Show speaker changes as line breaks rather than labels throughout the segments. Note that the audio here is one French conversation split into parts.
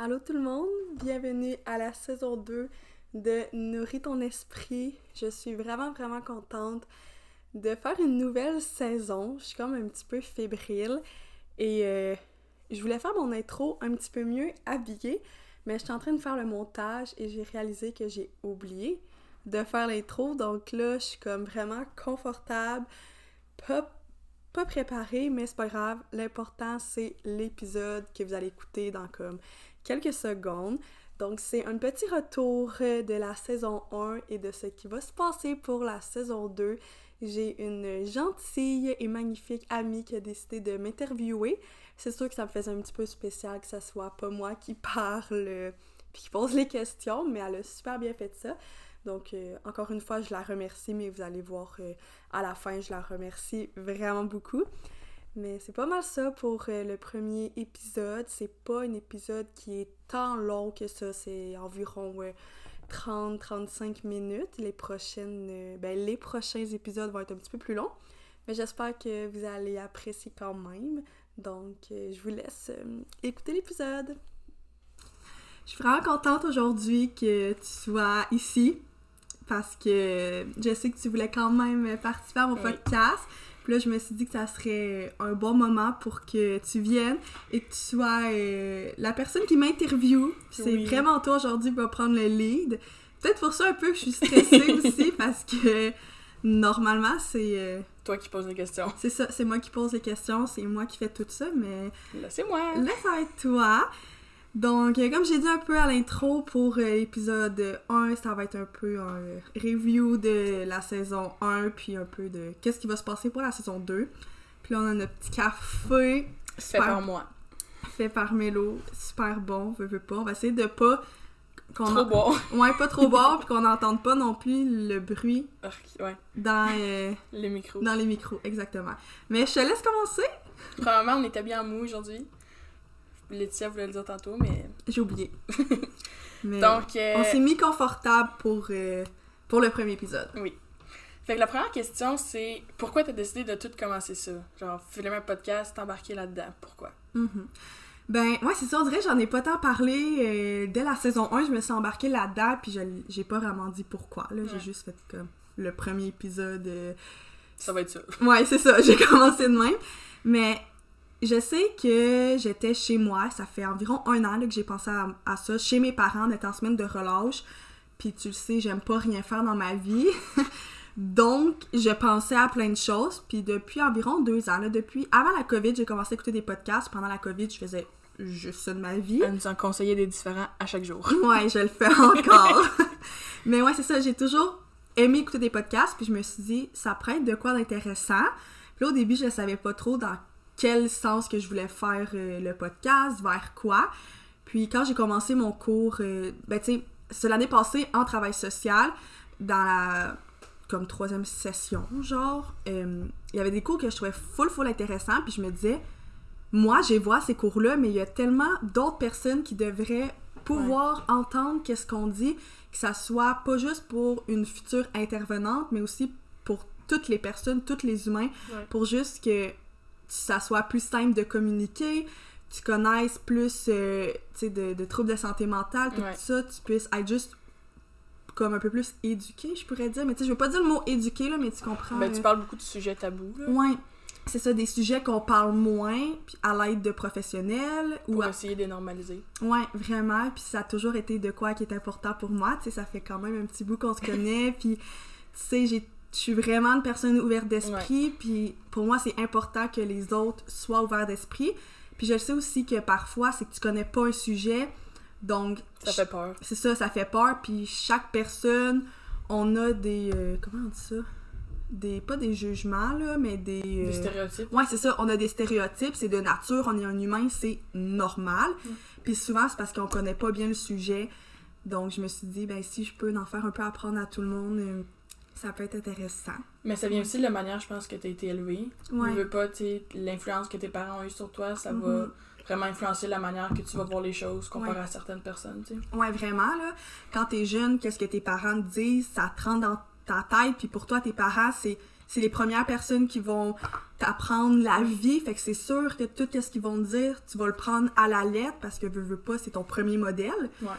Allô tout le monde, bienvenue à la saison 2 de Nourris ton esprit. Je suis vraiment vraiment contente de faire une nouvelle saison. Je suis comme un petit peu fébrile et euh, je voulais faire mon intro un petit peu mieux habillée, mais je suis en train de faire le montage et j'ai réalisé que j'ai oublié de faire l'intro. Donc là, je suis comme vraiment confortable, pas pas préparée, mais c'est pas grave. L'important, c'est l'épisode que vous allez écouter dans comme quelques secondes. Donc, c'est un petit retour de la saison 1 et de ce qui va se passer pour la saison 2. J'ai une gentille et magnifique amie qui a décidé de m'interviewer. C'est sûr que ça me faisait un petit peu spécial que ce soit pas moi qui parle puis qui pose les questions, mais elle a super bien fait ça. Donc, euh, encore une fois, je la remercie, mais vous allez voir euh, à la fin, je la remercie vraiment beaucoup. Mais c'est pas mal ça pour euh, le premier épisode. C'est pas un épisode qui est tant long que ça. C'est environ 30-35 minutes. Les prochaines, euh, ben, les prochains épisodes vont être un petit peu plus longs. Mais j'espère que vous allez apprécier quand même. Donc, euh, je vous laisse écouter l'épisode. Je suis vraiment contente aujourd'hui que tu sois ici parce que je sais que tu voulais quand même participer à mon podcast. Puis là, je me suis dit que ça serait un bon moment pour que tu viennes et que tu sois euh, la personne qui m'interviewe. C'est vraiment toi aujourd'hui qui va prendre le lead. Peut-être pour ça un peu que je suis stressée aussi parce que normalement, c'est. Euh,
toi qui poses les questions.
C'est ça, c'est moi qui pose les questions, c'est moi qui fais tout ça, mais.
Là, c'est moi.
Là, ça va être toi. Donc, euh, comme j'ai dit un peu à l'intro pour euh, l'épisode 1, ça va être un peu un review de la saison 1, puis un peu de qu'est-ce qui va se passer pour la saison 2. Puis là, on a notre petit café.
Fait par moi.
Fait par Mélo. Super bon, veux, veux pas. On va essayer de pas...
trop boire.
Ouais, pas trop boire, puis qu'on n'entende pas non plus le bruit
ouais.
dans... Euh,
les micros.
Dans les micros, exactement. Mais je te laisse commencer.
Premièrement, on était bien mou aujourd'hui. Laetitia voulait le dire tantôt, mais.
J'ai oublié. Donc. Euh, on s'est mis confortable pour, euh, pour le premier épisode.
Oui. Fait que la première question, c'est pourquoi t'as décidé de tout commencer ça? Genre, filmer un podcast, t'embarquer là-dedans. Pourquoi?
Mm-hmm. Ben, ouais, c'est ça, on dirait j'en ai pas tant parlé. Euh, dès la saison 1, je me suis embarquée là-dedans, puis j'ai pas vraiment dit pourquoi. Là, j'ai juste fait comme le premier épisode.
Ça va être ça.
Ouais, c'est ça, j'ai commencé de même. Mais je sais que j'étais chez moi, ça fait environ un an que j'ai pensé à, ça, chez mes parents, d'être en semaine de relâche. Puis tu le sais, j'aime pas rien faire dans ma vie. Donc, je pensais à plein de choses. Puis depuis environ deux ans, depuis avant la COVID, j'ai commencé à écouter des podcasts. Pendant la COVID, je faisais juste ça de ma vie.
Elle nous en conseillait des différents à chaque jour.
ouais, je le fais encore. Mais ouais, c'est ça, j'ai toujours aimé écouter des podcasts. Puis je me suis dit, ça prête de quoi d'intéressant. Puis là, au début, je savais pas trop dans quel sens que je voulais faire euh, le podcast, vers quoi. Puis quand j'ai commencé mon cours, euh, ben tu sais, c'est l'année passée en travail social, dans la comme troisième session, genre, euh, il y avait des cours que je trouvais full, full intéressants, puis je me disais, moi, j'ai vois ces cours-là, mais il y a tellement d'autres personnes qui devraient pouvoir entendre qu'est-ce qu'on dit, que ça soit pas juste pour une future intervenante, mais aussi pour toutes les personnes, tous les humains, pour juste que ça soit plus simple de communiquer, tu connaisses plus euh, de, de, troubles de santé mentale, tout ça, tu puisses être juste comme un peu plus éduqué, je pourrais dire. Mais tu sais, je veux pas dire le mot éduqué, là, mais tu comprends.
Ben, tu parles beaucoup de sujets tabous, là.
Ouais. C'est ça, des sujets qu'on parle moins, puis à l'aide de professionnels.
Pour
ou
essayer de normaliser.
Ouais, vraiment. Puis ça a toujours été de quoi qui est important pour moi. Tu sais, ça fait quand même un petit bout qu'on se connaît. puis, tu sais, j'ai je suis vraiment une personne ouverte d'esprit, puis pour moi, c'est important que les autres soient ouverts d'esprit. Puis je sais aussi que parfois, c'est que tu connais pas un sujet, donc...
Ça fait peur.
C'est ça, ça fait peur, puis chaque personne, on a des... Euh, comment on dit ça? Des, pas des jugements, là, mais des...
Des euh, stéréotypes.
Ouais, c'est ça, on a des stéréotypes, c'est de nature, on est un humain, c'est normal. Mm. Puis souvent, c'est parce qu'on connaît pas bien le sujet. Donc je me suis dit, ben si je peux en faire un peu apprendre à tout le monde... Euh, ça peut être intéressant.
Mais ça vient aussi de la manière, je pense, que tu as été élevé. Ouais. veux pas, tu l'influence que tes parents ont eue sur toi, ça va mm-hmm. vraiment influencer la manière que tu vas voir les choses comparé à certaines personnes, tu sais.
Ouais, vraiment, là. Quand t'es jeune, qu'est-ce que tes parents te disent, ça te rentre dans ta tête, puis pour toi, tes parents, c'est c'est les premières personnes qui vont t'apprendre la vie. Fait que c'est sûr que tout ce qu'ils vont te dire, tu vas le prendre à la lettre parce que veux, veux pas, c'est ton premier modèle.
Ouais.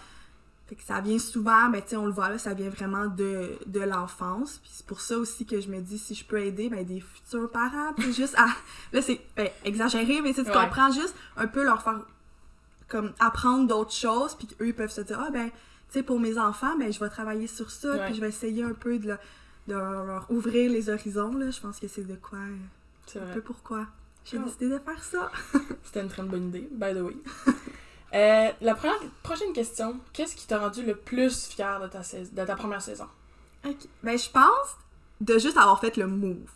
Fait que ça vient souvent, ben tu sais, on le voit là, ça vient vraiment de, de l'enfance. Puis c'est pour ça aussi que je me dis, si je peux aider, ben des futurs parents, juste à... Là, c'est ben, exagéré, mais tu comprends, juste un peu leur faire comme apprendre d'autres choses, puis eux, ils peuvent se dire, ah ben, tu sais, pour mes enfants, ben je vais travailler sur ça, puis je vais essayer un peu de, de leur ouvrir les horizons, là. Je pense que c'est de quoi... C'est un peu pourquoi j'ai décidé de faire ça.
C'était une très bonne idée, by the way. Euh, la prochaine question, qu'est-ce qui t'a rendu le plus fier de ta, de ta première saison?
Ok. Ben, je pense de juste avoir fait le move.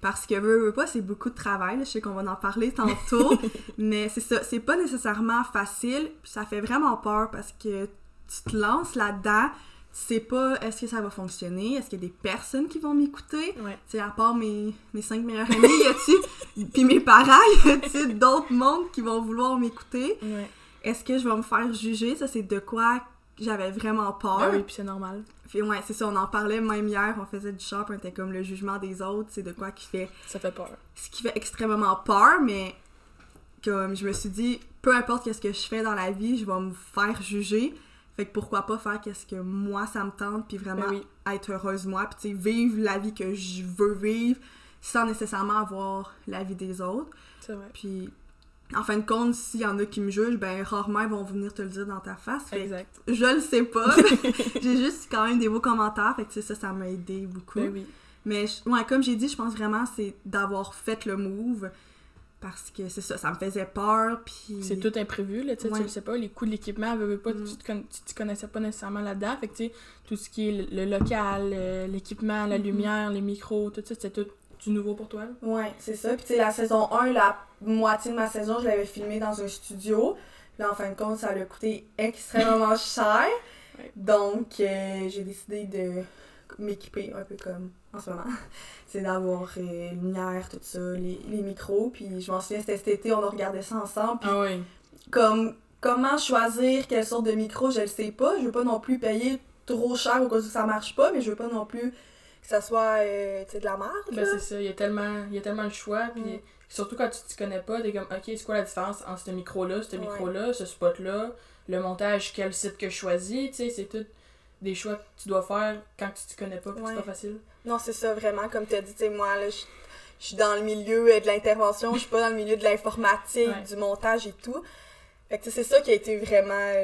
Parce que, veux, veux pas, c'est beaucoup de travail. Je sais qu'on va en parler tantôt. mais c'est ça. C'est pas nécessairement facile. Ça fait vraiment peur parce que tu te lances là-dedans. Tu sais pas est-ce que ça va fonctionner? Est-ce qu'il y a des personnes qui vont m'écouter?
Ouais.
à part mes, mes cinq meilleurs amis, y a-tu? puis mes parents, y a-tu d'autres mondes qui vont vouloir m'écouter?
Ouais.
Est-ce que je vais me faire juger? Ça, c'est de quoi j'avais vraiment peur.
Ah oui, puis c'est normal.
Puis ouais, c'est ça, on en parlait même hier, on faisait du shop, on était comme le jugement des autres, c'est de quoi qui fait...
Ça fait peur.
Ce qui fait extrêmement peur, mais comme je me suis dit, peu importe qu'est-ce que je fais dans la vie, je vais me faire juger. Fait que pourquoi pas faire qu'est-ce que moi ça me tente, puis vraiment
ben
être heureuse moi, puis tu sais, vivre la vie que je veux vivre sans nécessairement avoir la vie des autres.
C'est vrai.
Puis en fin de compte, s'il y en a qui me jugent, ben rarement ils vont venir te le dire dans ta face.
exact.
Je le sais pas. j'ai juste quand même des beaux commentaires. Fait que ça, ça m'a aidé beaucoup.
Ben oui.
Mais ouais, comme j'ai dit, je pense vraiment c'est d'avoir fait le move. Parce que c'est ça, ça me faisait peur. Puis...
C'est tout imprévu, là, tu sais, sais pas, les coûts de l'équipement, pas, mm. tu, te connaissais pas nécessairement là-dedans. Fait que, tu sais, tout ce qui est le, local, euh, l'équipement, la mm-hmm. lumière, les micros, tout ça, c'était tout du nouveau pour toi?
Ouais, c'est ça. Puis tu sais, la saison 1, la moitié de ma saison, je l'avais filmée dans un studio. Là, en fin de compte, ça a coûté extrêmement cher. Donc, euh, j'ai décidé de m'équiper un peu comme en ce moment. c'est d'avoir euh, lumière, tout ça, les, les micros. Puis je m'en souviens, c'était cet été, on a regardé ça ensemble.
ah oui.
Comme, comment choisir quelle sorte de micro, je le sais pas. Je veux pas non plus payer trop cher au cas où ça marche pas, mais je veux pas non plus que ça soit euh, de la merde.
Ben, c'est ça, il y a tellement, il y a tellement le choix. Puis mm. surtout quand tu te connais pas, t'es comme, ok, c'est quoi la différence entre ce micro-là, ce micro-là, ce spot-là, le montage, quel site que je choisis, tu sais, c'est tout des choix que tu dois faire quand tu te connais pas, c'est pas facile.
Non, c'est ça, vraiment, comme tu as dit, tu sais, moi, là, je suis dans le milieu de l'intervention, je suis pas dans le milieu de l'informatique, du montage et tout. Fait que c'est ça qui a été vraiment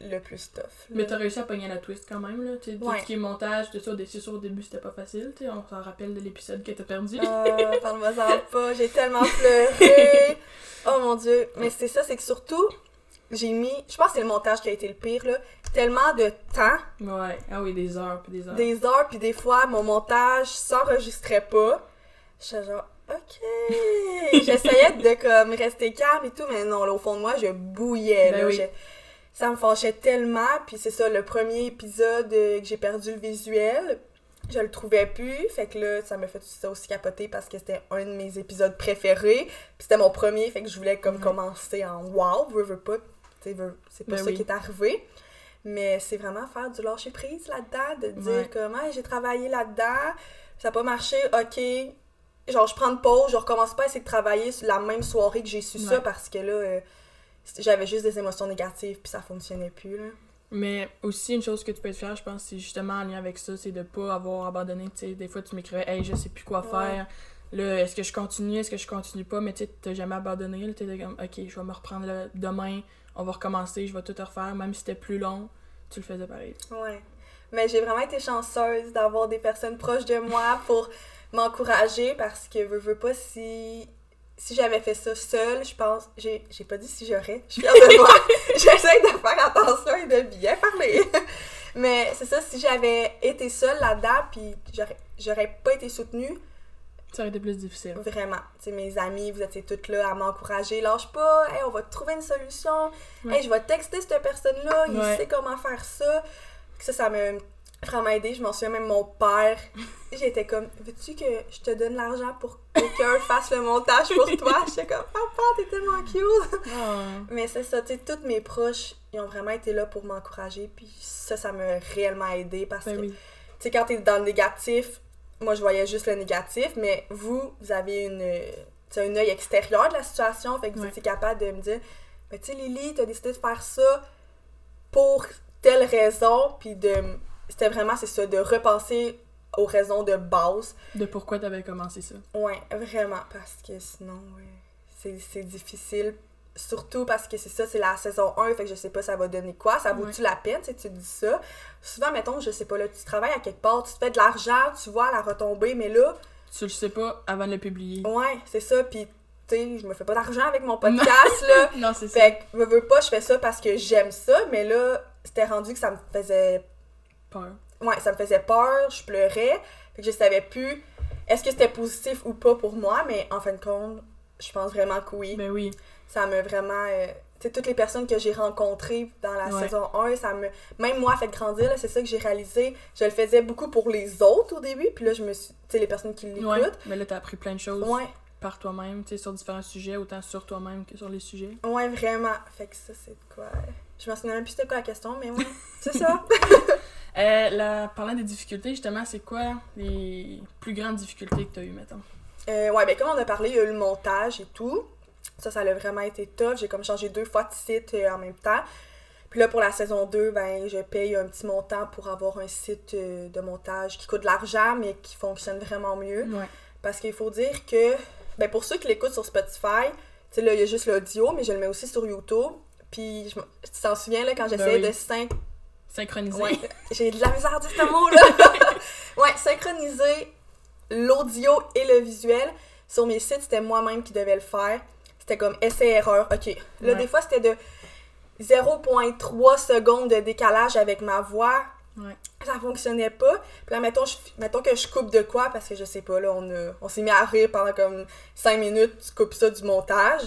le plus tough.
Mais t'as réussi à pogner la twist quand même, là. Tout ce qui est montage, tout ça, sûr au début c'était pas facile, tu On s'en rappelle de l'épisode que t'as perdu.
Oh, parle-moi ça pas, j'ai tellement pleuré. oh mon dieu. Mais c'est ça, c'est que surtout, j'ai mis, je pense que c'est le montage qui a été le pire, là. Tellement de temps.
Ouais, ah oui, des heures puis des heures.
Des heures, puis des fois, mon montage s'enregistrait pas. J'étais genre, OK. J'essayais de comme rester calme et tout, mais non, là, au fond de moi, je bouillais. Ben ça me fâchait tellement. Puis c'est ça, le premier épisode euh, que j'ai perdu le visuel, je le trouvais plus. Fait que là, ça m'a fait ça aussi capoter parce que c'était un de mes épisodes préférés. Puis c'était mon premier, fait que je voulais comme commencer en wow, veux, veux pas. C'est pas ben ça qui est arrivé. Mais c'est vraiment faire du lâcher prise là-dedans, de dire comment j'ai travaillé là-dedans, ça n'a pas marché, ok, genre je prends une pause, je recommence pas à essayer de travailler la même soirée que j'ai su ça parce que là euh, j'avais juste des émotions négatives puis ça fonctionnait plus là.
Mais aussi une chose que tu peux être fier, je pense, c'est justement en lien avec ça, c'est de pas avoir abandonné, tu sais, des fois tu m'écrivais "Hey, je sais plus quoi faire." Là, est-ce que je continue, est-ce que je continue pas, mais tu sais, t'as jamais abandonné, tu comme "OK, je vais me reprendre demain, on va recommencer, je vais tout refaire, même si c'était plus long." Tu le faisais pareil.
Ouais. Mais j'ai vraiment été chanceuse d'avoir des personnes proches de moi pour m'encourager parce que veux, veux pas si si j'avais fait ça seule, je pense, j'ai, j'ai pas dit si j'aurais, je suis fière de moi, j'essaie de faire attention et de bien parler. Mais c'est ça, si j'avais été seule là-dedans, puis j'aurais, j'aurais pas été soutenue,
ça aurait été plus difficile.
Vraiment. sais mes amis, vous étiez toutes là à m'encourager. Lâche pas, hey, on va trouver une solution. Hey, je vais texter cette personne-là, il sait comment faire ça. Ça, ça me vraiment aidé. Je m'en souviens même mon père. J'étais comme, veux-tu que je te donne l'argent pour que quelqu'un fasse le montage pour toi? J'étais comme, papa, t'es tellement cute! Ah. Mais c'est ça, tu sais, tous mes proches, ils ont vraiment été là pour m'encourager. Puis ça, ça m'a réellement aidé parce ben que, tu sais, quand t'es dans le négatif, moi, je voyais juste le négatif, mais vous, vous avez une, un œil extérieur de la situation, fait que vous
Ouais.
étiez capable de me dire, mais tu sais, Lily, t'as décidé de faire ça pour telle raison, puis de. C'était vraiment, c'est ça, de repenser aux raisons de base.
De pourquoi t'avais commencé ça.
Ouais, vraiment, parce que sinon, ouais, c'est difficile. Surtout parce que c'est ça, c'est la saison 1, fait que je sais pas ça va donner quoi, ça vaut-tu la peine, sais, tu te dis ça? Souvent, mettons, je sais pas, là, tu travailles à quelque part, tu te fais de l'argent, tu vois la retombée, mais là,
Tu le sais pas avant de le publier.
ouais, c'est ça, puis tu sais, je me fais pas d'argent avec mon podcast, là.
Non, c'est ça.
Fait que, veux, veux pas, je fais ça parce que j'aime ça, mais là, c'était rendu que ça me faisait
Peur.
ouais, ça me faisait peur, je pleurais. Fait que je savais plus est-ce que c'était positif ou pas pour moi, mais en fin de compte, je pense vraiment que oui.
Ben oui.
Ça m'a vraiment. euh, tu sais, toutes les personnes que j'ai rencontrées dans la
Ouais.
saison 1, ça me. Même moi, fait grandir, c'est ça que j'ai réalisé. Je le faisais beaucoup pour les autres au début, puis là, je me suis. Tu sais, les personnes qui l'écoutent.
Ouais. Mais là, t'as appris plein de choses
Ouais,
par toi-même, tu sais, sur différents sujets, autant sur toi-même que sur les sujets.
ouais, vraiment. Fait que ça, c'est quoi. euh, Je m'en souviens même plus c'était quoi la question, mais ouais, c'est ça.
Euh, là, parlant des difficultés, justement, c'est quoi les plus grandes difficultés que t'as eues, mettons?
Euh, ouais, ben comme on a parlé, il y a eu le montage et tout. Ça, ça a vraiment été tough. J'ai comme changé deux fois de site euh, en même temps. Puis là, pour la saison 2, ben, je paye un petit montant pour avoir un site euh, de montage qui coûte de l'argent, mais qui fonctionne vraiment mieux.
Ouais.
Parce qu'il faut dire que, ben, pour ceux qui l'écoutent sur Spotify, tu sais, là, il y a juste l'audio, mais je le mets aussi sur YouTube. Puis, je tu t'en souviens, là, quand j'essayais
Ben oui.
de sync
Synchroniser.
Ouais, j'ai de la misère à dire ce mot-là. ouais, synchroniser l'audio et le visuel. Sur mes sites, c'était moi-même qui devais le faire. C'était comme essai-erreur. OK. Là,
Ouais.
des fois, c'était de 0.3 secondes de décalage avec ma voix.
Ouais.
Ça fonctionnait pas. Puis là, mettons, je- mettons que je coupe de quoi, parce que je sais pas, là, on, a- on s'est mis à rire pendant comme 5 minutes, tu coupes ça du montage.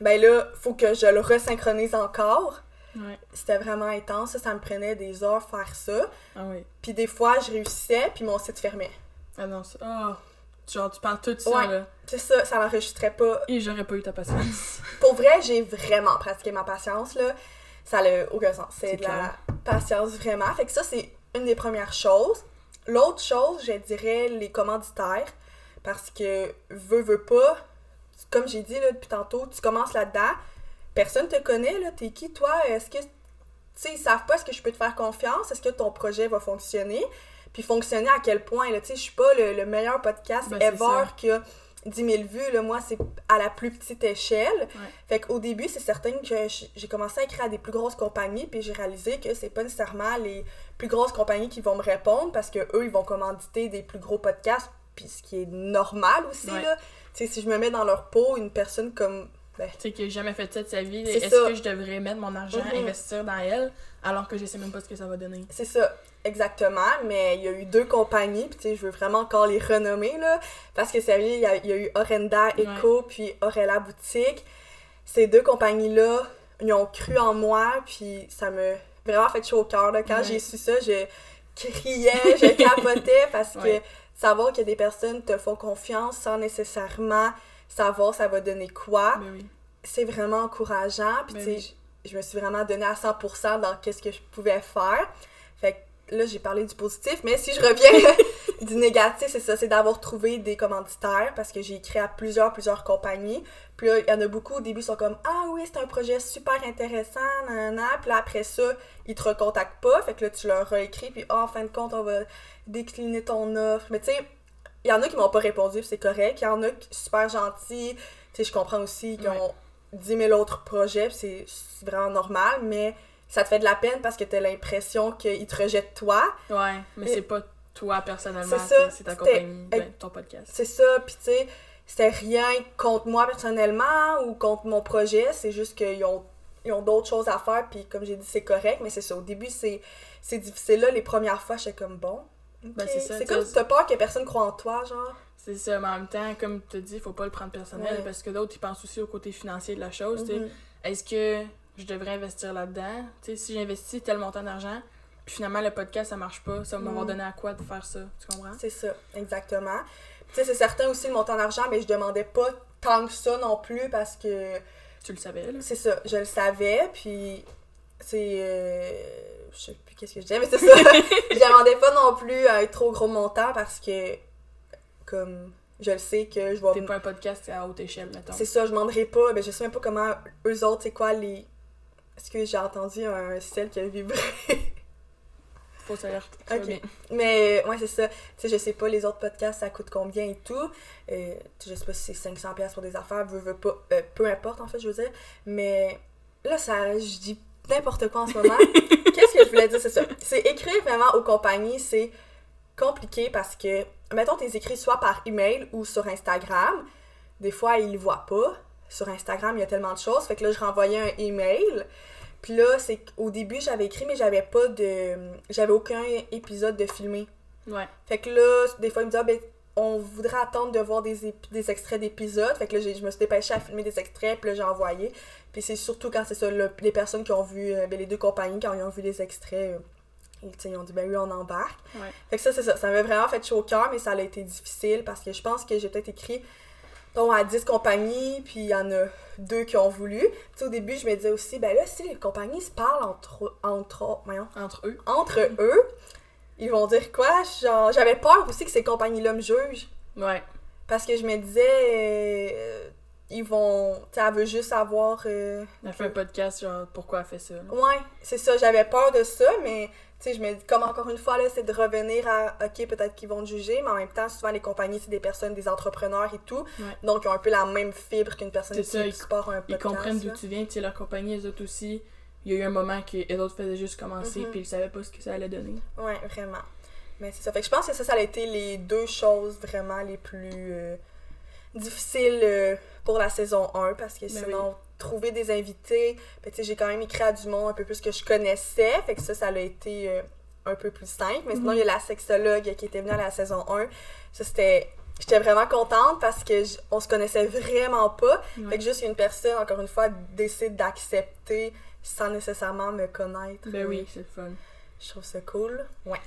Ben là, faut que je le resynchronise encore.
Ouais.
C'était vraiment intense, ça, ça me prenait des heures faire ça.
Ah oui.
Puis des fois, je réussissais, puis mon site fermait.
Ah non, c'est... Ah! Genre, tu parles tout ça,
Ouais.
là.
C'est ça, ça l'enregistrait pas.
Et j'aurais pas eu ta patience.
Pour vrai, j'ai vraiment pratiqué ma patience, là. Ça n'a aucun sens. C'est
C'est
de la patience, vraiment. Fait que ça, c'est une des premières choses. L'autre chose, je dirais les commanditaires. Parce que, veux, veux pas, comme j'ai dit là, depuis tantôt, tu commences là-dedans, personne te connaît, là. T'es qui, toi? Est-ce que. Tu sais, ils savent pas est-ce que je peux te faire confiance? Est-ce que ton projet va fonctionner? Puis fonctionner à quel point, là? Tu sais, je suis pas le, le meilleur podcast
Ben,
ever qui a 10 000 vues, là. Moi, c'est à la plus petite échelle.
Ouais.
Fait qu'au début, c'est certain que j'ai commencé à écrire à des plus grosses compagnies, puis j'ai réalisé que c'est pas nécessairement les plus grosses compagnies qui vont me répondre parce que eux, ils vont commanditer des plus gros podcasts, puis ce qui est normal aussi,
Ouais.
là. Tu sais, si je me mets dans leur peau, une personne comme. Ben,
Tu sais, qui a jamais fait ça de sa vie. Est-ce
ça.
que je devrais mettre mon argent,
Mhm.
investir dans elle, alors que je sais même pas ce que ça va donner?
c'est ça, exactement. Mais il y a eu deux compagnies, puis tu sais, je veux vraiment encore les renommer, là. Parce que sérieux, il y y a eu Orenda Eco, puis Orella Boutique. Ces deux compagnies-là, ils ont cru en moi, puis ça me vraiment fait chaud au cœur. Quand
Ouais.
j'ai su ça, je criais, je capotais, parce que savoir que des personnes te font confiance sans nécessairement savoir ça va donner quoi,
Ben oui.
c'est vraiment encourageant. Puis,
Ben
tu sais,
oui.
je, me suis vraiment donnée à 100% dans qu'est-ce que je pouvais faire. Fait que là, j'ai parlé du positif, mais si je reviens du négatif, c'est ça, c'est d'avoir trouvé des commanditaires parce que j'ai écrit à plusieurs, plusieurs compagnies. Puis là, il y en a beaucoup au début qui sont comme Ah oui, c'est un projet super intéressant, nanana. Puis là, après ça, ils te recontactent pas. Fait que là, tu leur réécris, puis Ah, en fin de compte, on va décliner ton offre. Mais tu sais, il y en a qui m'ont pas répondu, c'est correct. Il y en a qui sont super gentils. Tu sais, je comprends aussi qu'ils
Ouais.
ont 10 000 autres projets, c'est vraiment normal, mais ça te fait de la peine parce que t'as l'impression qu'ils te rejettent toi.
Ouais, mais c'est pas toi personnellement,
C'est ça,
c'est c'est ta compagnie, ben, ton podcast.
C'est ça, puis tu sais, c'était rien contre moi personnellement ou contre mon projet, c'est juste qu'ils ont, ils ont d'autres choses à faire, puis comme j'ai dit, c'est correct, mais c'est ça. Au début, c'est c'est difficile. Là, les premières fois, j'étais comme bon.
Ben, c'est ça,
c'est
tu
comme t'as peur que personne croit en toi, genre.
C'est ça, mais en même temps, comme tu dis, faut pas le prendre personnel
Ouais.
parce que d'autres, ils pensent aussi au côté financier de la chose.
Mhm.
Est-ce que je devrais investir là-dedans? Tu sais, si j'investis tel montant d'argent, puis finalement le podcast ça marche pas, ça va m'avoir
Mhm.
donné à quoi de faire ça? Tu comprends?
C'est ça, exactement. Tu sais, c'est certain aussi le montant d'argent, mais je demandais pas tant que ça non plus parce que
Tu le savais, là?
c'est ça, je le savais, puis c'est. euh, je sais plus qu'est-ce que je disais, mais c'est ça. je demandais pas non plus à un trop gros montant parce que, comme, je le sais que je vais.
T'es pas un podcast à haute échelle, mettons.
C'est ça, je demanderai pas. Ben, je sais même pas comment eux autres, c'est quoi les. Est-ce que j'ai entendu un ciel qui a vibré?
Fausse alerte.
Ok. Mais ouais, c'est ça. Tu sais, je sais pas les autres podcasts, ça coûte combien et tout. Euh, je sais pas si c'est 500$ piastres pour des affaires, veux, veux pas. euh, peu importe, en fait, je veux dire. Mais là, ça, je dis n'importe quoi en ce moment. Qu'est-ce que je voulais dire, c'est ça. C'est écrire vraiment aux compagnies, c'est compliqué parce que, mettons, t'es écrit soit par email ou sur Instagram. Des fois, ils le voient pas. Sur Instagram, il y a tellement de choses. Fait que là, je renvoyais un email. Puis là, c'est qu'au début, j'avais écrit, mais j'avais pas de. J'avais aucun épisode de filmé.
Ouais.
Fait que là, des fois, ils me disaient, ah, ben, on voudrait attendre de voir des, extraits d'épisodes. Fait que là, je me suis dépêchée à filmer des extraits, puis là, j'ai envoyé. Puis c'est surtout quand c'est ça, les personnes qui ont vu, euh, ben, les deux compagnies, quand ils ont vu les extraits, euh, ils, ont dit, ben oui, on embarque.
Ouais.
Fait que ça, c'est ça. Ça m'a vraiment fait chaud au cœur, mais ça a été difficile parce que je pense que j'ai peut-être écrit donc à 10 compagnies, puis il y en a deux qui ont voulu. Tu sais, au début, je me disais aussi, ben là, si les compagnies se parlent entre, entre, voyons,
Entre eux.
entre eux, ils vont dire quoi? Genre, j'avais peur aussi que ces compagnies-là me jugent.
Ouais.
Parce que je me disais, euh, ils vont. Tu sais, elle veut juste avoir. euh,
Elle fait un podcast, genre, pourquoi elle fait ça. là.
Ouais, c'est ça, j'avais peur de ça, mais tu sais, je me dis, comme encore une fois, là, c'est de revenir à, ok, peut-être qu'ils vont te juger, mais en même temps, souvent, les compagnies, c'est des personnes, des entrepreneurs et tout,
Ouais.
donc ils ont un peu la même fibre qu'une personne qui,
ça,
qui
ils-
un
Ils
podcast.
comprennent d'où tu viens, tu sais, leur compagnie, les autres aussi. Il y a eu un moment que les autres faisaient juste commencer,
Mhm.
puis ils savaient pas ce que ça allait donner.
Ouais, vraiment. Mais c'est ça. Fait que je pense que ça, ça a été les deux choses vraiment les plus euh, difficiles euh, pour la saison 1 parce que
Ben
sinon, trouver des invités, ben, tu sais, j'ai quand même écrit à du monde un peu plus que je connaissais. Fait que ça, ça a été euh, un peu plus simple. Mais sinon,
Mhm.
il y a la sexologue qui était venue à la saison 1. Ça, c'était. J'étais vraiment contente parce que j- on se connaissait vraiment pas.
Ouais.
Fait que juste une personne, encore une fois, décide d'accepter sans nécessairement me connaître.
Ben oui, c'est le fun.
Je trouve ça cool. Ouais.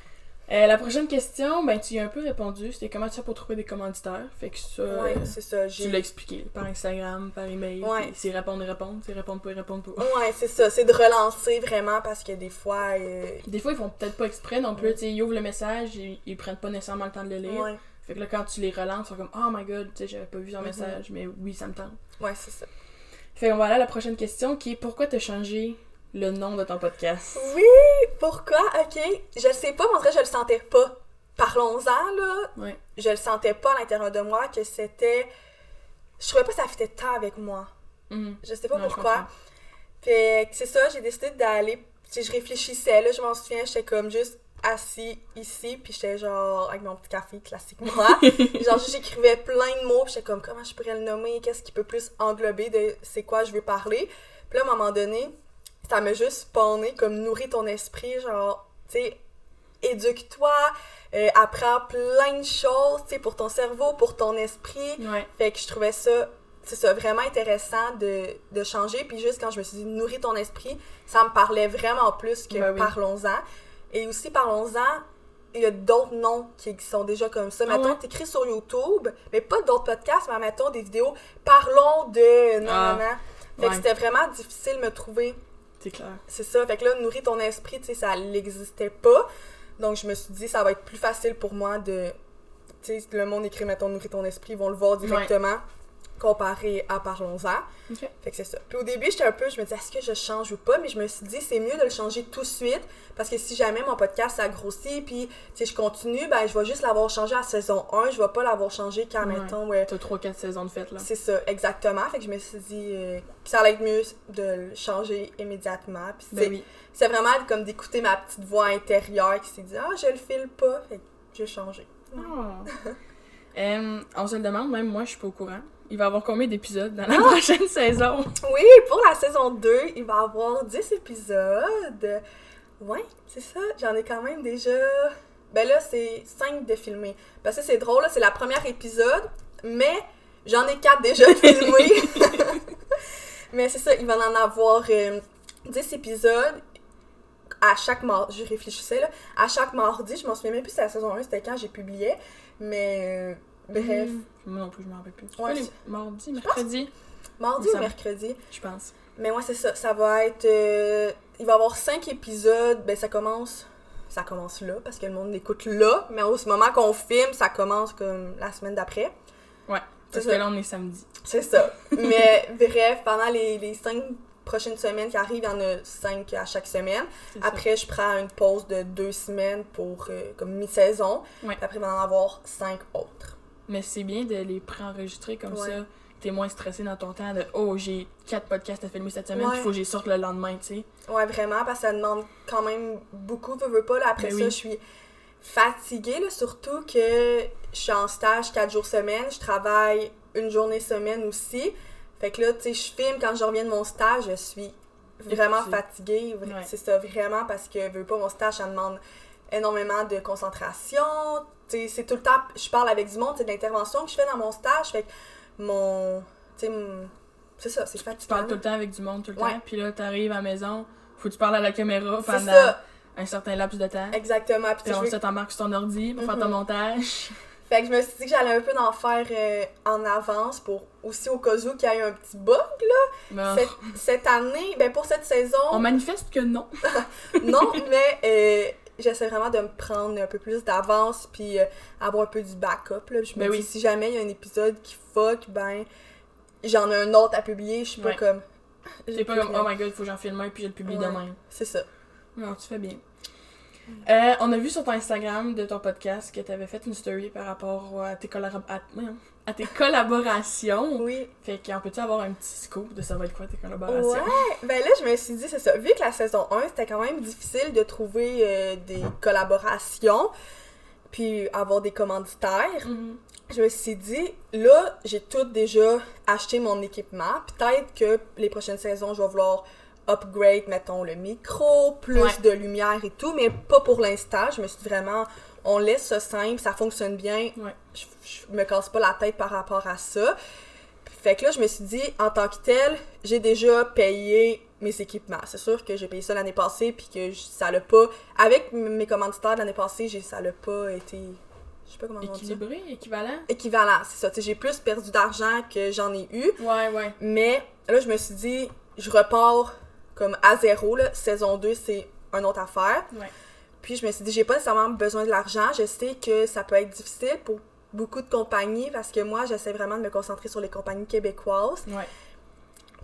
Euh, la prochaine question, ben tu y as un peu répondu, c'était comment tu fais pour trouver des commanditaires? Fait que ça,
Ouais,
euh,
c'est ça.
tu l'as expliqué par Instagram, par email.
Ouais.
puis S'ils répondent, ils répondent. S'ils répondent pas, ils répondent pas.
Ouais, c'est ça. C'est de relancer vraiment parce que des fois. euh,
Des fois, ils font peut-être pas exprès non plus. Sais, ils ouvrent le message, ils, ils prennent pas nécessairement le temps de le lire.
Ouais,
Fait que là, quand tu les relances, ils sont comme Oh my god, tu sais, j'avais pas vu ton
Mhm.
message, mais oui, ça me tente.
ouais c'est ça.
Fait qu'on va aller à la prochaine question qui est pourquoi t'as changé le nom de ton podcast?
Oui, pourquoi? Ok. Je le sais pas, mais en vrai, je le sentais pas. Parlons-en, là.
Ouais.
Je le sentais pas à l'intérieur de moi que c'était. Je trouvais pas que ça fitait tant avec moi.
Mhm.
Je sais pas pourquoi. Fait que c'est ça, j'ai décidé d'aller. Je réfléchissais, là, je m'en souviens, j'étais comme juste assis ici, puis j'étais genre avec mon petit café classique moi. genre, j'écrivais plein de mots, puis j'étais comme comment je pourrais le nommer, qu'est-ce qui peut plus englober de c'est quoi je veux parler? Puis là, à un moment donné, ça m'a juste spawné comme nourrir ton esprit, genre, tu sais, éduque-toi, euh, apprends plein de choses, tu sais, pour ton cerveau, pour ton esprit.
Ouais.
Fait que je trouvais ça, c'est ça, vraiment intéressant de, de changer. Puis juste quand je me suis dit nourris ton esprit, ça me parlait vraiment plus que
Ben oui.
parlons-en. Et aussi parlons-en, il y a d'autres noms qui, qui sont déjà comme ça.
Ah
Mettons,
ouais?
t'écris sur YouTube, mais pas d'autres podcasts, mais mettons des vidéos, parlons de... Non,
Ah.
non, non. Fait que c'était vraiment difficile de me trouver
C'est clair.
c'est ça. Fait que là, nourrir ton esprit, tu sais, ça n'existait pas. Donc, je me suis dit, ça va être plus facile pour moi de. Tu sais, le monde écrit, mettons, nourrir ton esprit, ils vont le voir directement, comparé à Parlons-en. Fait que c'est ça. Puis au début, j'étais un peu, je me disais, est-ce que je change ou pas? Mais je me suis dit, c'est mieux de le changer tout de suite, parce que si jamais mon podcast, ça grossit, puis, sais, je continue, ben, je vais juste l'avoir changé à saison 1, je vais pas l'avoir changé quand,
Ouais.
mettons, ouais,
T'as 3-4 saisons de fête là.
c'est ça, exactement. Fait que je me suis dit euh, ça allait être mieux de le changer immédiatement. Puis c'est
Ben oui.
c'est vraiment comme d'écouter ma petite voix intérieure qui s'est dit Ah, je le file pas. Fait que j'ai changé.
Oh. Euh, on se le demande, même moi je suis pas au courant. Il va y avoir combien d'épisodes dans la prochaine saison?
Oui, pour la saison 2, il va y avoir 10 épisodes. Ouais, c'est ça. J'en ai quand même déjà. Ben là, c'est 5 de filmés. Parce que c'est drôle, c'est la première épisode, mais j'en ai 4 déjà filmés. mais c'est ça, il va en avoir euh, 10 épisodes à chaque mardi. Je réfléchissais là. À chaque mardi, je m'en souviens même plus si la saison 1 c'était quand j'ai publié. Mais euh, bref,
Hmm. Moi non plus, je m'en rappelle plus.
Ouais,
mardis, mercredi,
mardi ou mercredi.
je pense.
Mais moi, c'est ça. Ça va être. euh, il va y avoir cinq épisodes. Ben, ça commence. Ça commence là, parce que le monde l'écoute là. Mais au moment qu'on filme, ça commence comme la semaine d'après.
Ouais. Parce que là, on est samedi.
C'est ça. Mais bref, pendant les, les cinq prochaines semaines qui arrivent, il y en a cinq à chaque semaine.
Ça.
Après, je prends une pause de deux semaines pour euh, comme mi-saison.
Ouais.
Après, il va en avoir cinq autres.
Mais c'est bien de les préenregistrer comme
Ouais.
ça. T'es moins stressé dans ton temps de Oh, j'ai quatre podcasts à filmer cette semaine,
Ouais.
il faut que j'y sorte le lendemain, tu sais.
Ouais, vraiment, parce que ça demande quand même beaucoup, veux, veux pas. Là, après
Ben
ça,
oui.
je suis fatiguée, là, surtout que je suis en stage quatre jours semaine. Je travaille une journée semaine aussi. Fait que là, tu sais, je filme quand je reviens de mon stage, je suis vraiment fatiguée.
Ouais.
C'est ça, vraiment, parce que, veux pas, mon stage, ça demande énormément de concentration. Tu c'est tout le temps, je parle avec du monde, c'est de l'intervention que je fais dans mon stage. Fait que mon. Tu c'est ça, c'est
Tu
fatigant.
parles tout le temps avec du monde tout le
Ouais.
temps, puis là, t'arrives à la maison, faut que tu parles à la caméra pendant un certain laps de temps.
exactement. Puis, tu je veux-
ça t'embarque sur ton ordi pour faire ton
Mhm.
montage.
Fait que je me suis dit que j'allais un peu en faire euh, en avance pour aussi au cas où qu'il y ait un petit bug.
Mais
Cette, cette année, ben pour cette saison,
on manifeste que non.
non, mais euh, j'essaie vraiment de me prendre un peu plus d'avance puis euh, avoir un peu du backup. Là. Je me
Ben
dis,
oui.
si jamais il y a un épisode qui fuck, ben j'en ai un autre à publier, je suis pas comme. J'ai
pas comme. Oh my god, faut que j'en filme un, puis je le publie
Ouais.
demain.
C'est ça.
Non, tu fais bien. Euh, on a vu sur ton Instagram de ton podcast que t'avais fait une story par rapport à tes, collab- à, à tes collaborations.
Oui.
Fait qu'on peut-tu avoir un petit scoop de ça va être quoi tes collaborations?
Ouais, ben là, je me suis dit, c'est ça. Vu que la saison 1, c'était quand même difficile de trouver euh, des collaborations, puis avoir des commanditaires,
Mhm.
je me suis dit, là, j'ai tout déjà acheté mon équipement. Peut-être que les prochaines saisons, je vais vouloir upgrade, mettons, le micro, plus
Ouais.
de lumière et tout, mais pas pour l'instant. Je me suis vraiment, on laisse ça simple, ça fonctionne bien.
Ouais.
Je, je me casse pas la tête par rapport à ça. Fait que là, je me suis dit, en tant que tel, j'ai déjà payé mes équipements. C'est sûr que j'ai payé ça l'année passée, puis que je- ça l'a pas. Avec mes commanditaires de l'année passée, j'ai- ça l'a pas été. Je sais pas comment on dit
équivalent?
Équivalent, c'est ça. J'ai plus perdu d'argent que j'en ai eu.
Ouais, ouais.
Mais là, je me suis dit, je repars comme à zéro. Là. Saison 2, c'est une autre affaire.
Ouais.
Puis je me suis dit, j'ai pas nécessairement besoin de l'argent. Je sais que ça peut être difficile pour beaucoup de compagnies parce que moi, j'essaie vraiment de me concentrer sur les compagnies québécoises.
Ouais.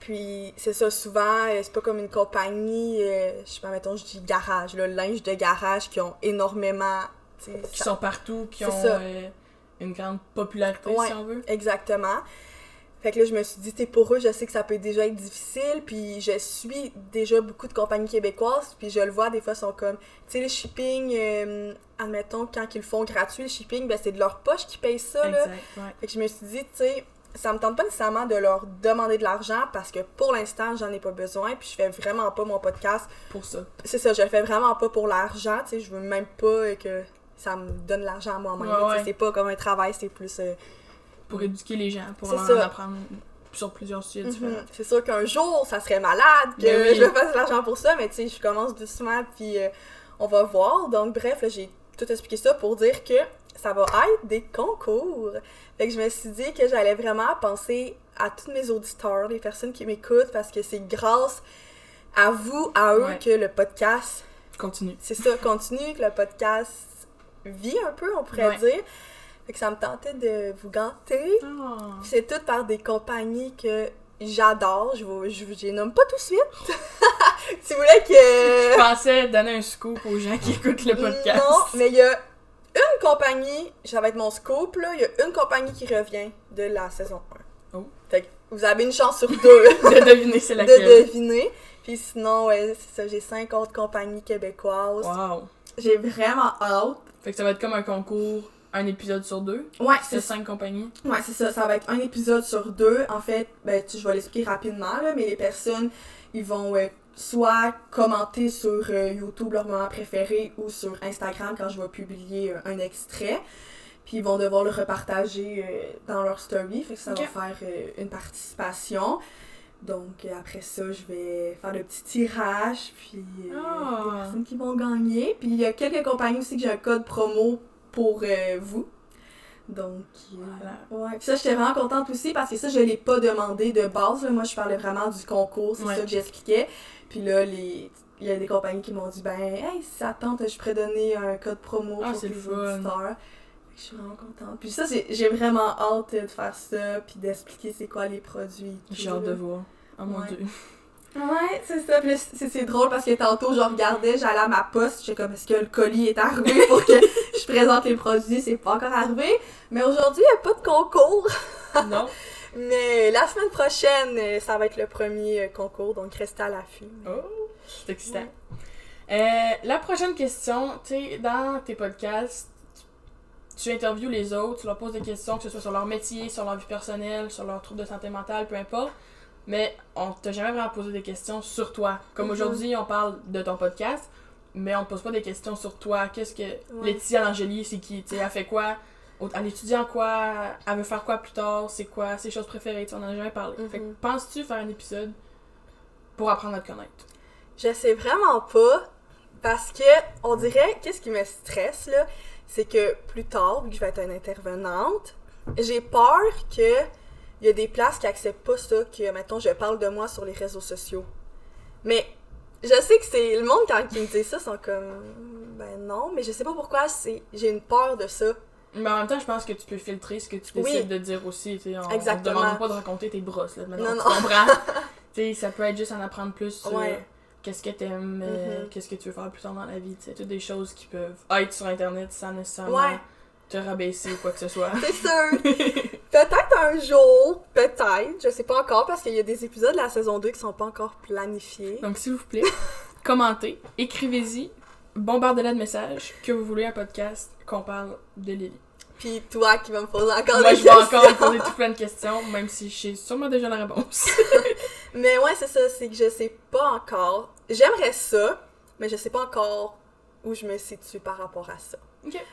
Puis c'est ça, souvent, euh, c'est pas comme une compagnie, euh, je sais pas, mettons, je dis garage, là, linge de garage qui ont énormément.
Qui
ça-
sont partout, qui ont euh, une grande popularité,
Ouais.
si on veut.
Exactement. Fait que là, je me suis dit, tu sais, pour eux, je sais que ça peut déjà être difficile, puis je suis déjà beaucoup de compagnies québécoises, puis je le vois, des fois, ils sont comme, tu sais, le shipping, euh, admettons, quand ils le font gratuit, le shipping, ben c'est de leur poche qu'ils payent ça, là.
Exact, ouais.
Fait que je me suis dit, tu sais, ça me tente pas nécessairement de leur demander de l'argent, parce que pour l'instant, j'en ai pas besoin, puis je fais vraiment pas mon podcast.
Pour ça.
C'est ça, je le fais vraiment pas pour l'argent, tu sais, je veux même pas que ça me donne l'argent à moi-même.
Ouais, ouais.
C'est pas comme un travail, c'est plus... euh,
Pour éduquer les gens, pour leur apprendre sur plusieurs sujets
Mhm.
différents.
C'est sûr qu'un jour, ça serait malade que
oui.
je fasse de l'argent pour ça, mais tu sais, je commence doucement, puis euh, on va voir. Donc, bref, j'ai tout expliqué ça pour dire que ça va être des concours. Fait que je me suis dit que j'allais vraiment penser à tous mes auditeurs, les personnes qui m'écoutent, parce que c'est grâce à vous, à eux,
Ouais.
que le podcast,
Continue.
c'est ça, continue, que le podcast vit un peu, on pourrait
Ouais.
dire. Fait que ça me tentait de vous ganter.
Ah.
Puis C'est tout par des compagnies que j'adore. Je vous, je, je les nomme pas tout de suite. tu voulais
Je
que.
pensais donner un scoop aux gens qui écoutent le podcast.
Non, mais il y a une compagnie, ça va être mon scoop, là. Il y a une compagnie qui revient de la saison 1.
Oh.
Fait que vous avez une chance sur deux
de deviner c'est
de deviner. Puis sinon, ouais, c'est ça, j'ai cinq autres compagnies québécoises.
Wow.
J'ai vraiment hâte.
Fait que ça va être comme un concours, un épisode sur deux?
Ouais,
C'est cinq compagnies?
Ouais, c'est ça. Ça va être un épisode sur deux. En fait, ben, tu, je vais l'expliquer rapidement, là, mais les personnes, ils vont euh, soit commenter sur euh, YouTube leur moment préféré ou sur Instagram quand je vais publier euh, un extrait. Puis ils vont devoir le repartager dans leur story. Fait que ça va faire une participation. Donc après ça, je vais faire le petit tirage. Puis
Ah.
les personnes qui vont gagner. Puis il y a quelques compagnies aussi que j'ai un code promo pour euh, vous. Donc, euh,
Voilà.
ouais. Puis ça, j'étais vraiment contente aussi parce que ça, je l'ai pas demandé de base. là. Moi, je parlais vraiment du concours, c'est
Ouais.
ça que j'expliquais. Puis là, les, il y a des compagnies qui m'ont dit, ben, hey, si ça tente, je pourrais donner un code promo
Ah,
pour les auditeurs. Je suis vraiment contente. Puis ça, j'ai vraiment hâte de faire ça, puis d'expliquer c'est quoi les produits.
J'ai hâte de voir. Oh mon
Ouais.
dieu.
Ouais, c'est ça. Puis c'est drôle parce que tantôt, je regardais, j'allais à ma poste, j'étais comme, est-ce que le colis est arrivé pour que je présente les produits? C'est pas encore arrivé. Mais aujourd'hui, il n'y a pas de concours.
non.
Mais la semaine prochaine, euh, ça va être le premier euh, concours, donc restez à l'affût.
Oh, c'est excitant. Euh, la prochaine question, tu sais, dans tes podcasts, tu interviews les autres, tu leur poses des questions, que ce soit sur leur métier, sur leur vie personnelle, sur leur trouble de santé mentale, peu importe. Mais on t'a jamais vraiment posé des questions sur toi. Comme
Mhm.
aujourd'hui, on parle de ton podcast, mais on te pose pas des questions sur toi. Qu'est-ce que. Laetitia Langelier, c'est qui Tu sais, elle fait quoi? Elle étudie en quoi? Elle veut faire quoi plus tard? C'est quoi ses choses préférées? Tu sais, On en a jamais parlé. Fait que
Mhm.
penses-tu faire un épisode pour apprendre à te connaître?
Je sais vraiment pas parce que on dirait qu'est-ce qui me stresse là, c'est que plus tard, vu que je vais être une intervenante, j'ai peur que il y a des places qui acceptent pas ça que mettons je parle de moi sur les réseaux sociaux. Mais je sais que c'est le monde quand ils me dit ça sont comme ben non, mais je sais pas pourquoi c'est j'ai une peur de ça.
Mais en même temps, je pense que tu peux filtrer ce que tu
Oui.
décides de dire aussi. tu sais, On, on te
Exactement.
demande pas de raconter tes brosses. Là, maintenant,
Non,
tu
non.
comprends? Tu sais, ça peut être juste en apprendre plus sur
Ouais.
qu'est-ce que t'aimes, euh,
Mhm.
qu'est-ce que tu veux faire plus tard dans la vie. tu sais, Toutes des choses qui peuvent être sur Internet sans nécessairement
Ouais.
Te rabaisser ou quoi que ce soit.
C'est sûr. peut-être un jour, peut-être, je sais pas encore parce qu'il y a des épisodes de la saison 2 qui sont pas encore planifiés.
Donc, s'il vous plaît, commentez, écrivez-y, bombardez-la de messages que vous voulez un podcast qu'on parle de Lily.
Puis toi qui vas me poser encore
Moi,
des
je vais
questions.
encore poser tout plein de questions, même si je sais sûrement déjà la réponse.
Mais ouais, c'est ça, c'est que je sais pas encore. J'aimerais ça, mais je sais pas encore où je me situe par rapport à ça.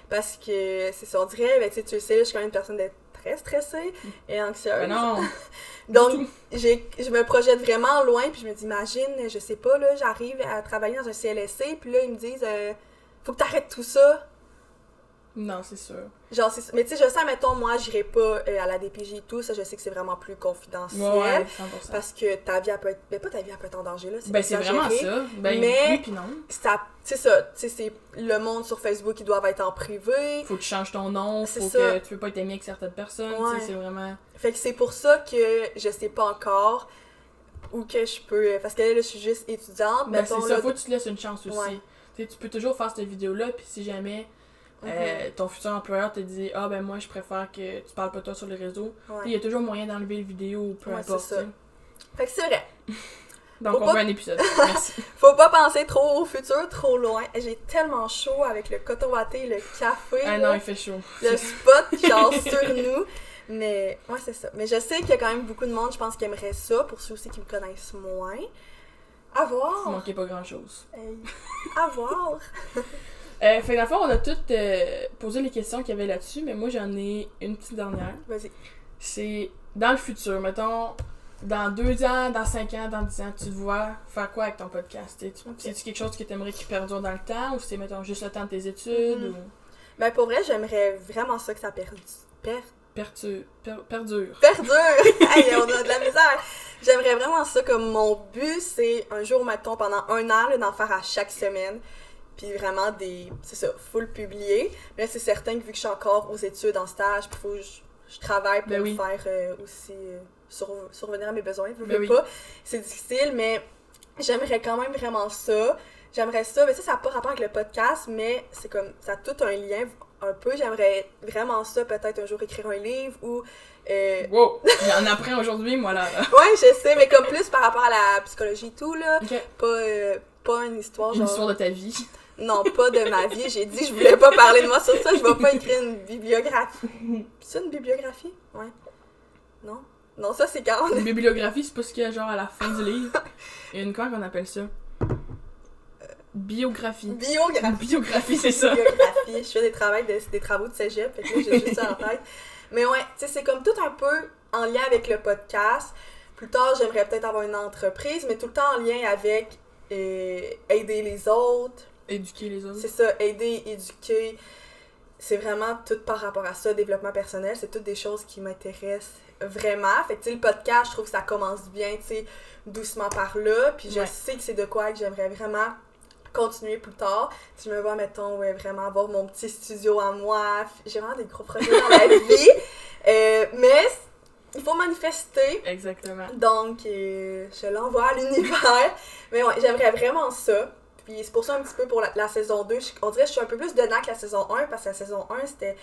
Parce que c'est ça, on dirait, ben, tu sais, tu le sais, là, je suis quand même une personne d'être très stressée et anxieuse.
Ben non,
Donc, je me projette vraiment loin, puis je me dis, imagine, je sais pas, là, j'arrive à travailler dans un CLSC, puis là, ils me disent, euh, faut que t'arrêtes tout ça.
Non, c'est sûr.
Genre, c'est, mais tu sais, je sais, mettons, moi, j'irai pas euh, à la DPJ et tout, ça, je sais que c'est vraiment plus confidentiel.
Ouais, ouais, 100%.
Parce que ta vie, elle peut être. Ben, pas ta vie, elle peut être en danger, là.
Ben, c'est vraiment ça. Ben,
Mais-
oui puis non.
Ça, c'est ça. Tu sais, c'est le monde sur Facebook qui doivent être en privé.
Faut que tu changes ton nom,
C'est
faut
ça.
que tu peux pas être ami avec certaines personnes, tu sais, c'est vraiment...
Fait que c'est pour ça que je sais pas encore où que je peux. Parce que là, je suis juste étudiante.
Ben, c'est ça,
là,
faut que tu te laisses une chance aussi.
Ouais.
Tu sais, tu peux toujours faire cette vidéo-là, puis si jamais euh, ton futur employeur te dit « Ah, ben moi, je préfère que tu parles pas toi sur les réseaux
Ouais.
il y a toujours moyen d'enlever le vidéo ou peu
Ouais,
importe,
ça. Fait que c'est vrai.
Donc,
Faut
on
pas-
veut un épisode. Merci.
Faut pas penser trop au futur, trop loin. J'ai tellement chaud avec le coton watté, le café.
ah non, il fait chaud.
le spot genre sur nous. Mais ouais, c'est ça. Mais je sais qu'il y a quand même beaucoup de monde, je pense, qui aimerait ça, pour ceux aussi qui me connaissent moins. À
Il
voir.
manquait pas grand-chose.
Hey. À voir.
Euh, fait que dans le fond, on a toutes euh, posé les questions qu'il y avait là-dessus, mais moi, j'en ai une petite dernière.
Vas-y.
c'est dans le futur, mettons, dans deux ans, dans cinq ans, dans dix ans, tu te vois faire quoi avec ton podcast? T'sais, tu-
Ok.
C'est-tu quelque chose que tu aimerais qui perdure dans le temps ou c'est, mettons, juste le temps de tes études
Mhm.
ou?
Ben pour vrai, j'aimerais vraiment ça que ça perde. Per...
pertu- per- perdure?
Perdure! hey, on a de la misère! J'aimerais vraiment ça comme mon but, c'est un jour, mettons, pendant un an, d'en faire à chaque semaine. Puis vraiment des. C'est ça, full publier. Mais c'est certain que vu que je suis encore aux études, en stage, puis faut que je, je travaille pour
Ben oui.
faire euh, aussi. euh, sur- survenir à mes besoins, je
Ben
veux
oui.
pas. C'est difficile, mais j'aimerais quand même vraiment ça. J'aimerais ça, mais ça, ça n'a pas rapport avec le podcast, mais c'est comme, ça a tout un lien un peu. J'aimerais vraiment ça, peut-être un jour écrire un livre ou. euh,
Wow! J'en apprends aujourd'hui, moi, là. là.
Ouais, je sais, mais comme plus par rapport à la psychologie et tout, là. Pas, euh, pas une histoire
Une
genre.
histoire de ta vie.
Non, pas de ma vie. J'ai dit je voulais pas parler de moi sur ça. Je vais pas écrire une bibliographie. C'est une bibliographie? Ouais. Non? Non, ça c'est quand on
Une bibliographie, c'est pas ce qu'il y a genre à la fin du livre. Il y a une quoi qu'on appelle ça? Biographie.
Biographie.
Biographie, c'est ça.
Biographie. Je fais des, travaux de, des travaux de cégep, fait que là, j'ai juste ça en tête. Mais ouais, tu sais, c'est comme tout un peu en lien avec le podcast. Plus tard, j'aimerais peut-être avoir une entreprise, mais tout le temps en lien avec euh, aider les autres.
Éduquer les autres.
C'est ça, aider, éduquer. C'est vraiment tout par rapport à ça, développement personnel. C'est toutes des choses qui m'intéressent vraiment. Fait que, le podcast, je trouve que ça commence bien, tu sais, doucement par là. Puis je
Ouais.
sais que c'est de quoi que j'aimerais vraiment continuer plus tard. Si je me vois, mettons, ouais, vraiment avoir mon petit studio à moi. J'ai vraiment des gros projets dans la vie. Euh, mais il faut manifester.
Exactement.
Donc, euh, je l'envoie à l'univers. Mais ouais, j'aimerais vraiment ça. Puis c'est pour ça un petit peu pour la, la saison 2. je- on dirait que je suis un peu plus dedans que la saison 1 parce que la saison 1, c'était.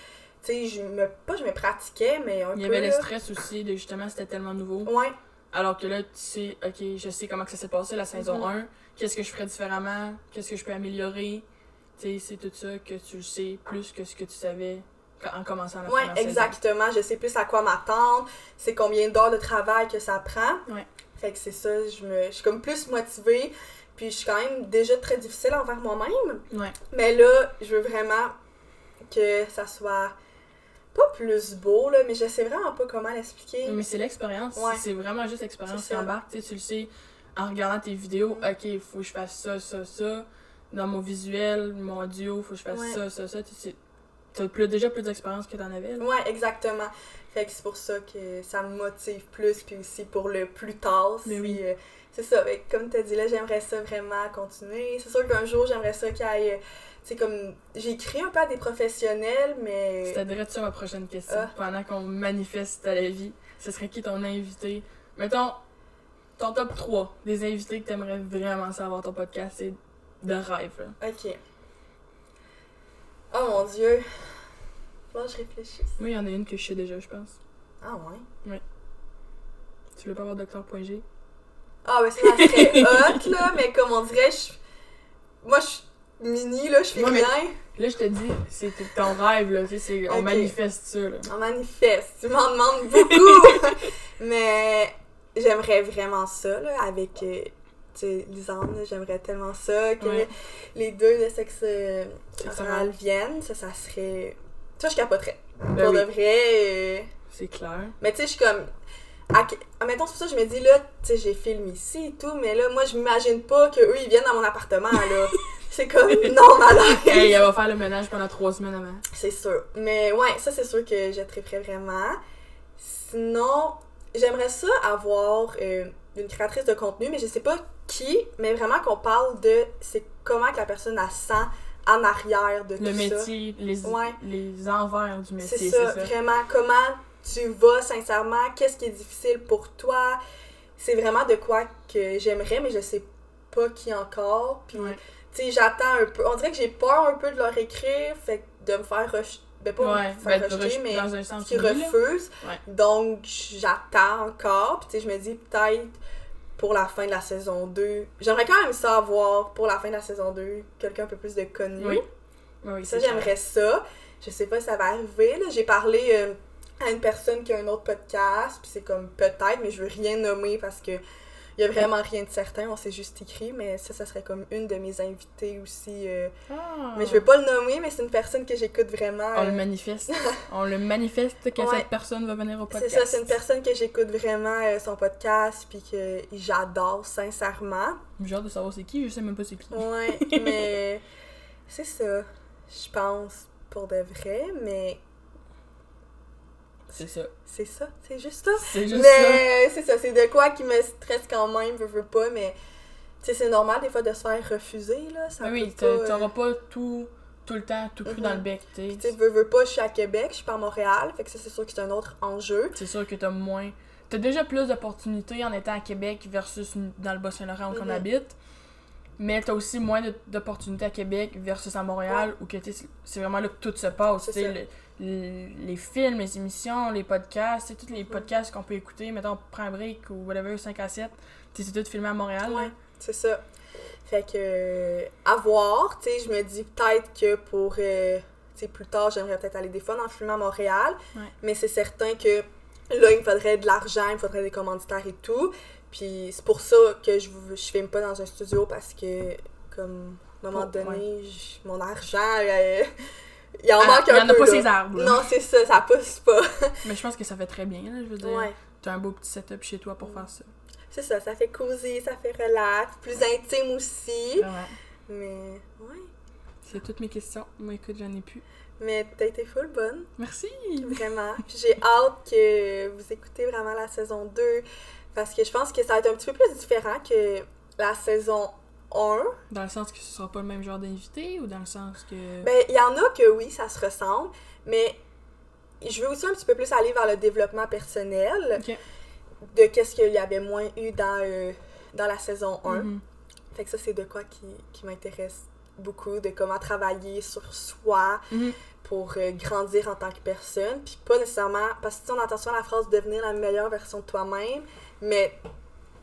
Tu sais, je me. Pas je me pratiquais, mais un
Il y
peu.
avait le stress aussi de justement, c'était tellement nouveau.
Ouais,
Alors que là, tu sais, ok, je sais comment que ça s'est passé la saison
Mhm.
1. Qu'est-ce que je ferais différemment? Qu'est-ce que je peux améliorer? Tu sais, c'est tout ça que tu sais plus que ce que tu savais en commençant la
ouais,
saison.
exactement. Je sais plus à quoi m'attendre. C'est combien d'heures de travail que ça prend.
Ouais.
Fait que c'est ça, je, me, je suis comme plus motivée. Puis je suis quand même déjà très difficile envers moi-même.
Ouais.
Mais là, je veux vraiment que ça soit pas plus beau, là, mais je sais vraiment pas comment l'expliquer.
Mais c'est l'expérience.
Ouais.
C'est vraiment juste l'expérience qui embarque. Tu le sais en regardant tes vidéos.
Mhm.
Ok, il faut que je fasse ça, ça, ça. Dans mon visuel, mon audio, faut que je fasse
Ouais.
ça, ça, ça. Tu plus, déjà plus d'expérience que t'en avais. là.
Ouais, exactement. Fait que c'est pour ça que ça me motive plus, puis aussi pour le plus tard.
Mais
si,
oui.
euh, c'est ça, que comme tu as dit là, j'aimerais ça vraiment continuer. C'est sûr qu'un jour, j'aimerais ça qu'il y ait. euh, Tu comme. J'ai écrit un peu à des professionnels, mais.
Direct ça ma prochaine question.
Ah.
Pendant qu'on manifeste à la vie, ce serait qui ton invité? Mettons, ton top 3 des invités que t'aimerais vraiment savoir ton podcast, c'est de rêve. là.
Ok. Oh mon dieu. Faut que je réfléchisse.
Moi, il y en a une que je sais déjà, je pense.
Ah ouais?
Tu veux pas avoir Docteur.g?
Ah, ben ça, serait hot, là, mais comme on dirait, je... moi, je suis mini, là, je fais
Ouais, mais-
rien.
Là, je te dis, c'est ton rêve, là. tu sais, c'est- On manifeste ça, là.
On manifeste, tu m'en demandes beaucoup. mais j'aimerais vraiment ça, là, avec, euh, tu sais, Lisanne, là, j'aimerais tellement ça, que
Ouais.
les deux de sexe euh, oral
oral.
viennent, ça, ça serait... Ça, je capoterais.
Ben
pour
oui,
de vrai. euh,
c'est clair.
Mais tu sais, je suis comme. À... Admettons, c'est pour ça que je me dis, là, tu sais, j'ai filmé ici et tout, mais là, moi, je m'imagine pas qu'eux, ils viennent dans mon appartement, là. c'est comme, non, malade.
Hey, elle va faire le ménage pendant trois semaines avant.
C'est sûr. Mais ouais, ça, c'est sûr que je triperais vraiment. Sinon, j'aimerais ça avoir euh, une créatrice de contenu, mais je sais pas qui, mais vraiment qu'on parle de c'est comment que la personne elle sent en arrière de
Le
tout ça.
métier, les,
Ouais.
les envers du
C'est
métier,
ça, vraiment, comment tu vas sincèrement, qu'est-ce qui est difficile pour toi? C'est vraiment de quoi que j'aimerais, mais je sais pas qui encore. Puis,
Ouais.
tu sais, j'attends un peu. On dirait que j'ai peur un peu de leur écrire, fait que de me faire rejeter. Ben, pas
Ouais,
me faire
ben,
rejeter,
rejet-
mais qui refusent.
Ouais.
Donc, j'attends encore. Puis, tu sais, je me dis peut-être pour la fin de la saison 2. J'aimerais quand même ça avoir pour la fin de la saison 2 quelqu'un un peu plus de connu.
Oui. Oui,
Ça, j'aimerais ça. Je sais pas si ça va arriver. là. J'ai parlé euh, à une personne qui a un autre podcast, puis c'est comme peut-être, mais je veux rien nommer parce que il y a vraiment rien de certain. On s'est juste écrit, mais ça, ça serait comme une de mes invitées aussi. euh.
Ah.
Mais je veux pas le nommer, mais c'est une personne que j'écoute vraiment.
On le
euh,
manifeste. On le manifeste que
Ouais.
cette personne va venir au
C'est
podcast.
ça, c'est une personne que j'écoute vraiment euh, son podcast, puis que j'adore sincèrement.
J'ai hâte de savoir c'est qui, je sais même pas c'est qui.
Ouais, mais c'est ça, je pense, pour de vrai, mais
C'est ça.
c'est ça, c'est juste ça.
C'est juste ça.
Mais c'est ça, c'est de quoi qui me stresse quand même, veux, veux pas, mais tu sais, c'est normal des fois de se faire refuser, là. Ça
oui,
peut pas,
t'a-
euh,
t'auras pas tout, tout le temps, tout cru
Mhm.
dans le bec, tu sais.
veux, veux pas, je suis à Québec, je suis pas à Montréal, fait que ça, c'est sûr que c'est un autre enjeu.
C'est sûr que t'as moins. T'as déjà plus d'opportunités en étant à Québec versus dans le Bas-Saint-Laurent où on
Mhm.
habite. Mais t'as aussi moins d'opportunités à Québec versus à Montréal où que c'est vraiment là que tout se passe.
Ça.
le- les films, les émissions, les podcasts, tous les podcasts qu'on peut écouter, mettons, on prend un break ou whatever, 5 à 7. tu sais, C'est tout filmé à Montréal.
Ouais, c'est ça. Fait que, euh, à voir, tu sais, je me dis peut-être que pour, euh, tu sais, plus tard, j'aimerais peut-être aller des fois en filmer à Montréal,
Ouais.
mais c'est certain que là, il me faudrait de l'argent, il me faudrait des commanditaires et tout, puis c'est pour ça que je, je filme pas dans un studio, parce que, comme, à un moment donné, mon argent, euh, il en
Ah,
manque
il y en a pas
là.
ses arbres. là.
Non, c'est ça, ça pousse pas.
Mais je pense que ça fait très bien, là, je veux dire.
Ouais.
T'as un beau petit setup chez toi pour faire ça.
C'est ça, ça fait cosy, ça fait relax, plus intime aussi,
Ouais.
mais, ouais.
C'est toutes mes questions. Moi, écoute, j'en ai plus.
Mais t'as été full bonne,
Merci!
vraiment. J'ai hâte que vous écoutez vraiment la saison 2 parce que je pense que ça va être un petit peu plus différent que la saison 1.
Dans le sens que ce sera pas le même genre d'invité ou dans le sens que.
Ben, il y en a que oui, ça se ressemble, mais je veux aussi un petit peu plus aller vers le développement personnel de qu'est-ce qu'il y avait moins eu dans, euh, dans la saison 1.
Mhm.
Fait que ça, c'est de quoi qui, qui m'intéresse beaucoup, de comment travailler sur soi
Mhm.
pour euh, grandir en tant que personne. Puis pas nécessairement, parce que sais, on entend souvent la phrase devenir la meilleure version de toi-même, mais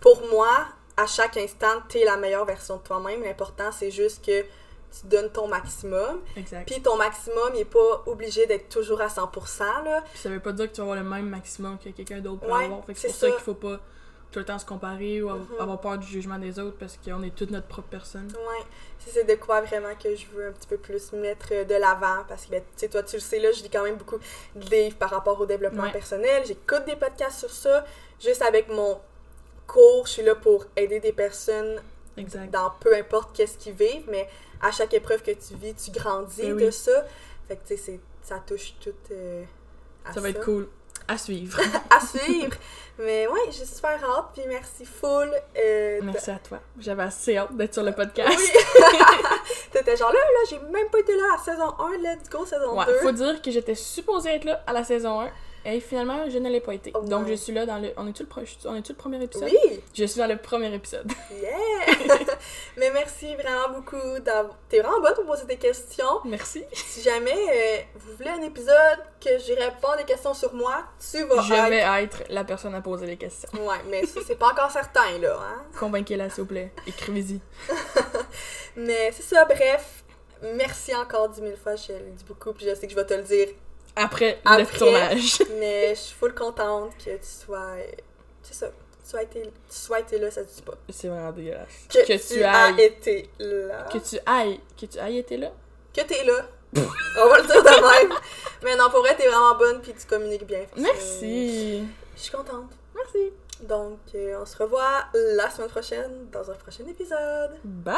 pour moi, à chaque instant, t'es la meilleure version de toi-même. L'important, c'est juste que tu donnes ton maximum.
Exact.
Puis ton maximum, il est pas obligé d'être toujours à 100%, là.
Puis ça veut pas dire que tu vas avoir le même maximum que quelqu'un d'autre peut
Ouais,
avoir.
C'est
pour ça
ça.
qu'il faut pas tout le temps se comparer ou av- avoir peur du jugement des autres parce qu'on est toute notre propre personne.
Ça, c'est de quoi vraiment que je veux un petit peu plus mettre euh, de l'avant parce que, ben, tu sais, toi, tu le sais, là, je lis quand même beaucoup de livres par rapport au développement
Ouais.
personnel. J'écoute des podcasts sur ça. Juste avec mon cours, je suis là pour aider des personnes
Exact.
dans peu importe qu'est-ce qu'ils vivent, mais à chaque épreuve que tu vis, tu grandis
Ben
de ça. Fait que, tu sais, ça touche tout euh, à
Ça va être cool. À suivre.
à suivre. mais ouais, j'ai super hâte, puis merci full. euh,
Merci à toi. J'avais assez hâte d'être sur le podcast.
Oui! T'étais genre là, là, j'ai même pas été là à saison 1, let's go, saison
Ouais,
2.
faut dire que j'étais supposée être là à la saison 1 et finalement je ne l'ai pas été.
Oh
Donc je suis là dans le. On est-tu le, pro- on est-tu le premier épisode?
Oui!
Je suis dans le premier épisode.
Yeah! Mais merci vraiment beaucoup. T'es vraiment bonne pour poser des questions.
Merci.
Si jamais euh, vous voulez un épisode que j'y réponds des questions sur moi, tu vas
Je
être-
vais être la personne à poser les questions.
Ouais, mais ça, c'est pas encore certain, là. Hein?
Convainquez-la, s'il vous plaît. Écrivez-y.
Mais c'est ça, bref. Merci encore dix mille fois, je le dis beaucoup, puis je sais que je vais te le dire.
Après,
Après.
le tournage.
Mais je suis full contente que tu sois. C'est ça. Tu sois été, tu sois été là, ça se dit pas.
C'est vraiment dégueulasse.
Que,
Que
tu,
tu
as
ailles.
été là.
Que tu ailles. Que tu ailles été là?
que t'es là. On va le dire de même. Mais non, pour vrai, t'es vraiment bonne puis tu communiques bien.
Merci.
Je suis contente.
Merci.
Donc, euh, on se revoit la semaine prochaine dans un prochain épisode.
Bye.